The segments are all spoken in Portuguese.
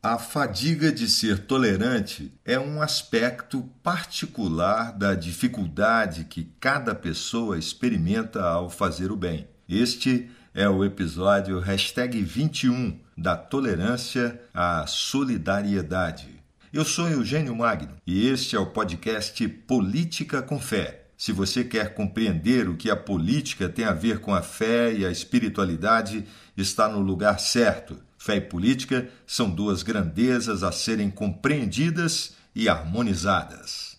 A fadiga de ser tolerante é um aspecto particular da dificuldade que cada pessoa experimenta ao fazer o bem. Este é o episódio 21 da tolerância à solidariedade. Eu sou Eugênio Magno e este é o podcast Política com Fé. Se você quer compreender o que a política tem a ver com a fé e a espiritualidade, está no lugar certo. Fé e política são duas grandezas a serem compreendidas e harmonizadas.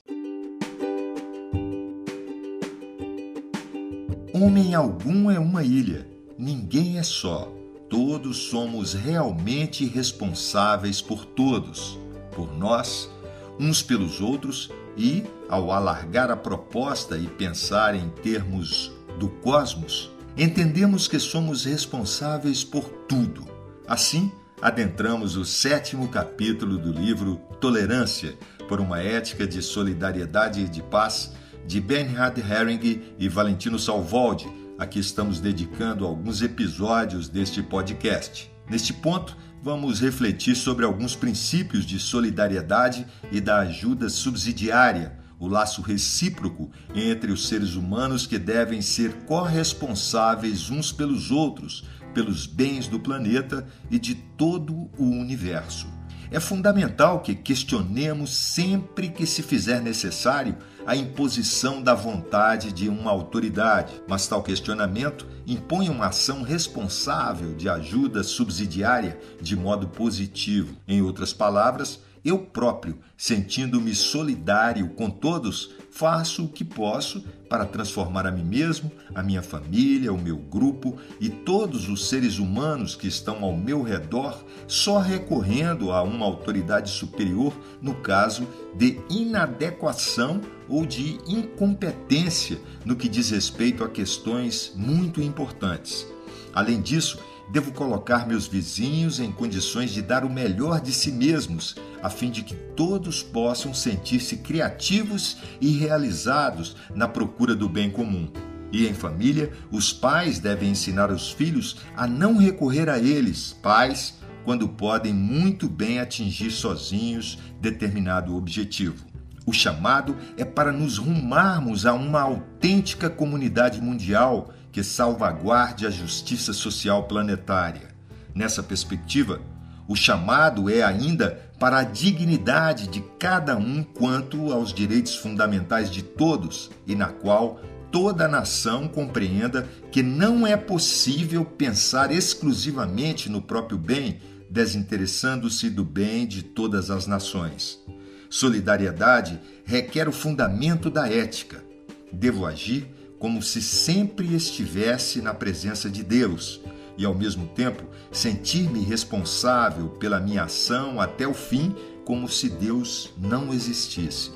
Homem algum é uma ilha, ninguém é só. Todos somos realmente responsáveis por todos, por nós, uns pelos outros e, ao alargar a proposta e pensar em termos do cosmos, entendemos que somos responsáveis por tudo Assim, adentramos o sétimo capítulo do livro Tolerância por uma Ética de Solidariedade e de Paz, de Bernhard Herring e Valentino Salvoldi, a que estamos dedicando alguns episódios deste podcast. Neste ponto, vamos refletir sobre alguns princípios de solidariedade e da ajuda subsidiária, o laço recíproco entre os seres humanos que devem ser corresponsáveis uns pelos outros pelos bens do planeta e de todo o universo. É fundamental que questionemos sempre que se fizer necessário a imposição da vontade de uma autoridade, mas tal questionamento impõe uma ação responsável de ajuda subsidiária de modo positivo. Em outras palavras, eu próprio, sentindo-me solidário com todos, faço o que posso para transformar a mim mesmo, a minha família, o meu grupo e todos os seres humanos que estão ao meu redor, só recorrendo a uma autoridade superior no caso de inadequação ou de incompetência no que diz respeito a questões muito importantes. Além disso, devo colocar meus vizinhos em condições de dar o melhor de si mesmos, a fim de que todos possam sentir-se criativos e realizados na procura do bem comum. E em família, os pais devem ensinar os filhos a não recorrer a eles, pais, quando podem muito bem atingir sozinhos determinado objetivo. O chamado é para nos rumarmos a uma autêntica comunidade mundial que salvaguarde a justiça social planetária. Nessa perspectiva, o chamado é ainda para a dignidade de cada um quanto aos direitos fundamentais de todos e na qual toda a nação compreenda que não é possível pensar exclusivamente no próprio bem, desinteressando-se do bem de todas as nações. Solidariedade requer o fundamento da ética. Devo agir como se sempre estivesse na presença de Deus e, ao mesmo tempo, sentir-me responsável pela minha ação até o fim, como se Deus não existisse.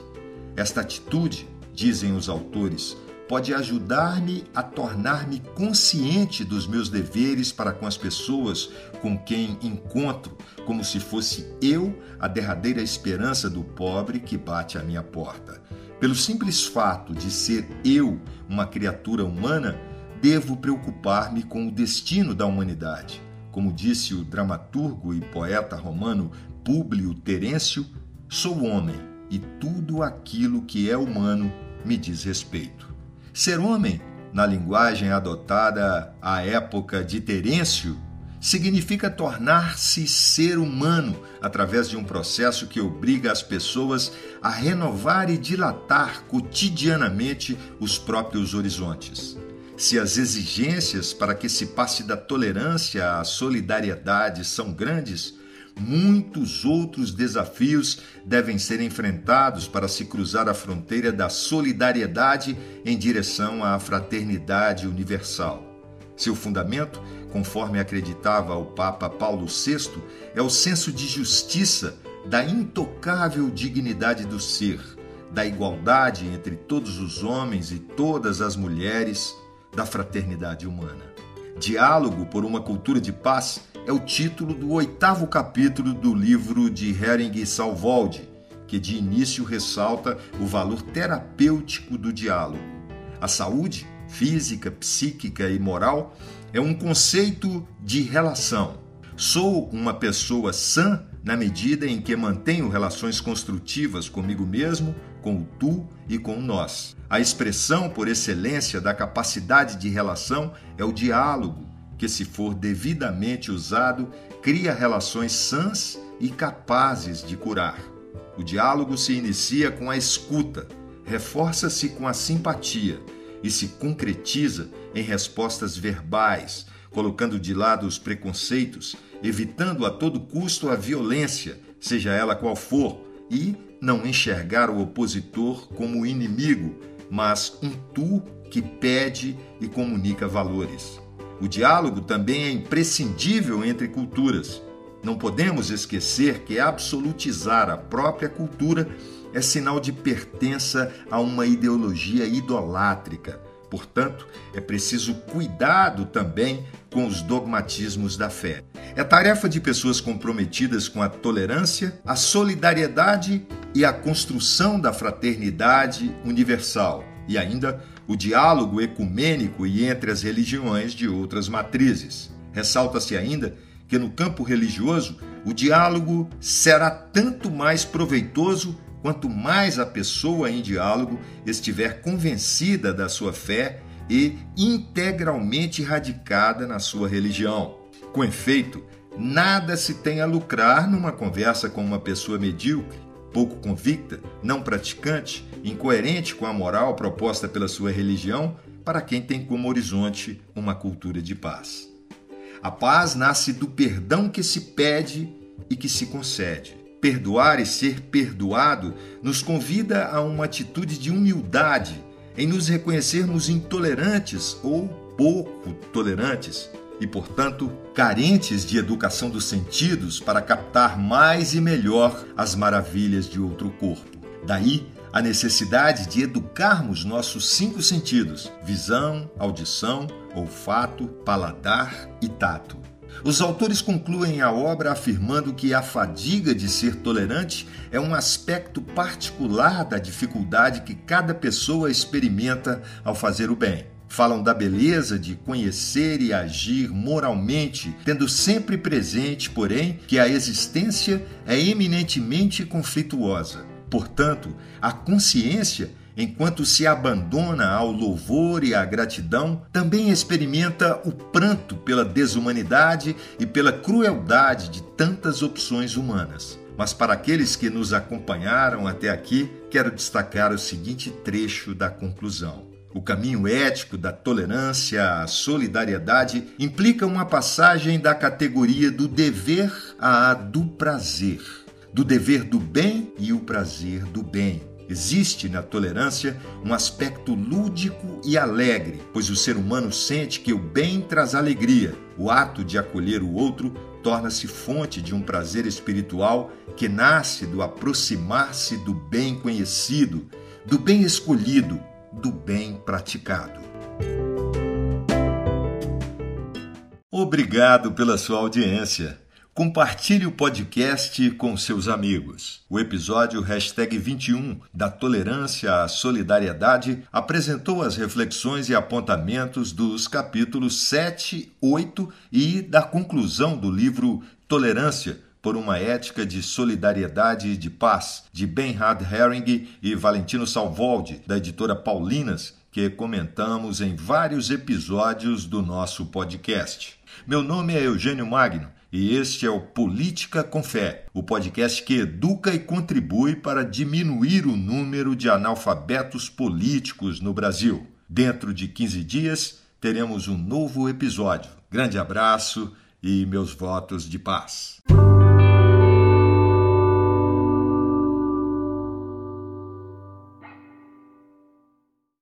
Esta atitude, dizem os autores, pode ajudar-me a tornar-me consciente dos meus deveres para com as pessoas com quem encontro, como se fosse eu a derradeira esperança do pobre que bate à minha porta. Pelo simples fato de ser eu uma criatura humana, devo preocupar-me com o destino da humanidade. Como disse o dramaturgo e poeta romano Públio Terêncio, sou homem e tudo aquilo que é humano me diz respeito. Ser homem, na linguagem adotada à época de Terêncio, significa tornar-se ser humano através de um processo que obriga as pessoas a renovar e dilatar cotidianamente os próprios horizontes. Se as exigências para que se passe da tolerância à solidariedade são grandes, muitos outros desafios devem ser enfrentados para se cruzar a fronteira da solidariedade em direção à fraternidade universal. Seu fundamento, conforme acreditava o Papa Paulo VI, é o senso de justiça, da intocável dignidade do ser, da igualdade entre todos os homens e todas as mulheres, da fraternidade humana. Diálogo por uma cultura de paz é o título do oitavo capítulo do livro de Hering Salvoldi, que de início ressalta o valor terapêutico do diálogo. A saúde física, psíquica e moral, é um conceito de relação. Sou uma pessoa sã na medida em que mantenho relações construtivas comigo mesmo, com o tu e com o nós. A expressão por excelência da capacidade de relação é o diálogo, que, se for devidamente usado, cria relações sãs e capazes de curar. O diálogo se inicia com a escuta, reforça-se com a simpatia e se concretiza em respostas verbais, colocando de lado os preconceitos, evitando a todo custo a violência, seja ela qual for, e não enxergar o opositor como inimigo, mas um tu que pede e comunica valores. O diálogo também é imprescindível entre culturas. Não podemos esquecer que absolutizar a própria cultura é sinal de pertença a uma ideologia idolátrica. Portanto, é preciso cuidado também com os dogmatismos da fé. É tarefa de pessoas comprometidas com a tolerância, a solidariedade e a construção da fraternidade universal, e ainda o diálogo ecumênico e entre as religiões de outras matrizes. Ressalta-se ainda que no campo religioso o diálogo será tanto mais proveitoso quanto mais a pessoa em diálogo estiver convencida da sua fé e integralmente radicada na sua religião. Com efeito, nada se tem a lucrar numa conversa com uma pessoa medíocre pouco convicta, não praticante, incoerente com a moral proposta pela sua religião, para quem tem como horizonte uma cultura de paz. A paz nasce do perdão que se pede e que se concede. Perdoar e ser perdoado nos convida a uma atitude de humildade, em nos reconhecermos intolerantes ou pouco tolerantes, e, portanto, carentes de educação dos sentidos para captar mais e melhor as maravilhas de outro corpo. Daí a necessidade de educarmos nossos cinco sentidos: visão, audição, olfato, paladar e tato. Os autores concluem a obra afirmando que a fadiga de ser tolerante é um aspecto particular da dificuldade que cada pessoa experimenta ao fazer o bem. Falam da beleza de conhecer e agir moralmente, tendo sempre presente, porém, que a existência é eminentemente conflituosa. Portanto, a consciência, enquanto se abandona ao louvor e à gratidão, também experimenta o pranto pela desumanidade e pela crueldade de tantas opções humanas. Mas para aqueles que nos acompanharam até aqui, quero destacar o seguinte trecho da conclusão. O caminho ético da tolerância à solidariedade implica uma passagem da categoria do dever à do prazer, do dever do bem e o prazer do bem. Existe na tolerância um aspecto lúdico e alegre, pois o ser humano sente que o bem traz alegria. O ato de acolher o outro torna-se fonte de um prazer espiritual que nasce do aproximar-se do bem conhecido, do bem escolhido, do bem praticado. Obrigado pela sua audiência. Compartilhe o podcast com seus amigos. O episódio hashtag 21 da Tolerância à Solidariedade apresentou as reflexões e apontamentos dos capítulos 7, 8 e da conclusão do livro Tolerância por uma ética de solidariedade e de paz, de Benhard Herring e Valentino Salvoldi, da editora Paulinas, que comentamos em vários episódios do nosso podcast. Meu nome é Eugênio Magno e este é o Política com Fé, o podcast que educa e contribui para diminuir o número de analfabetos políticos no Brasil. Dentro de 15 dias teremos um novo episódio. Grande abraço e meus votos de paz.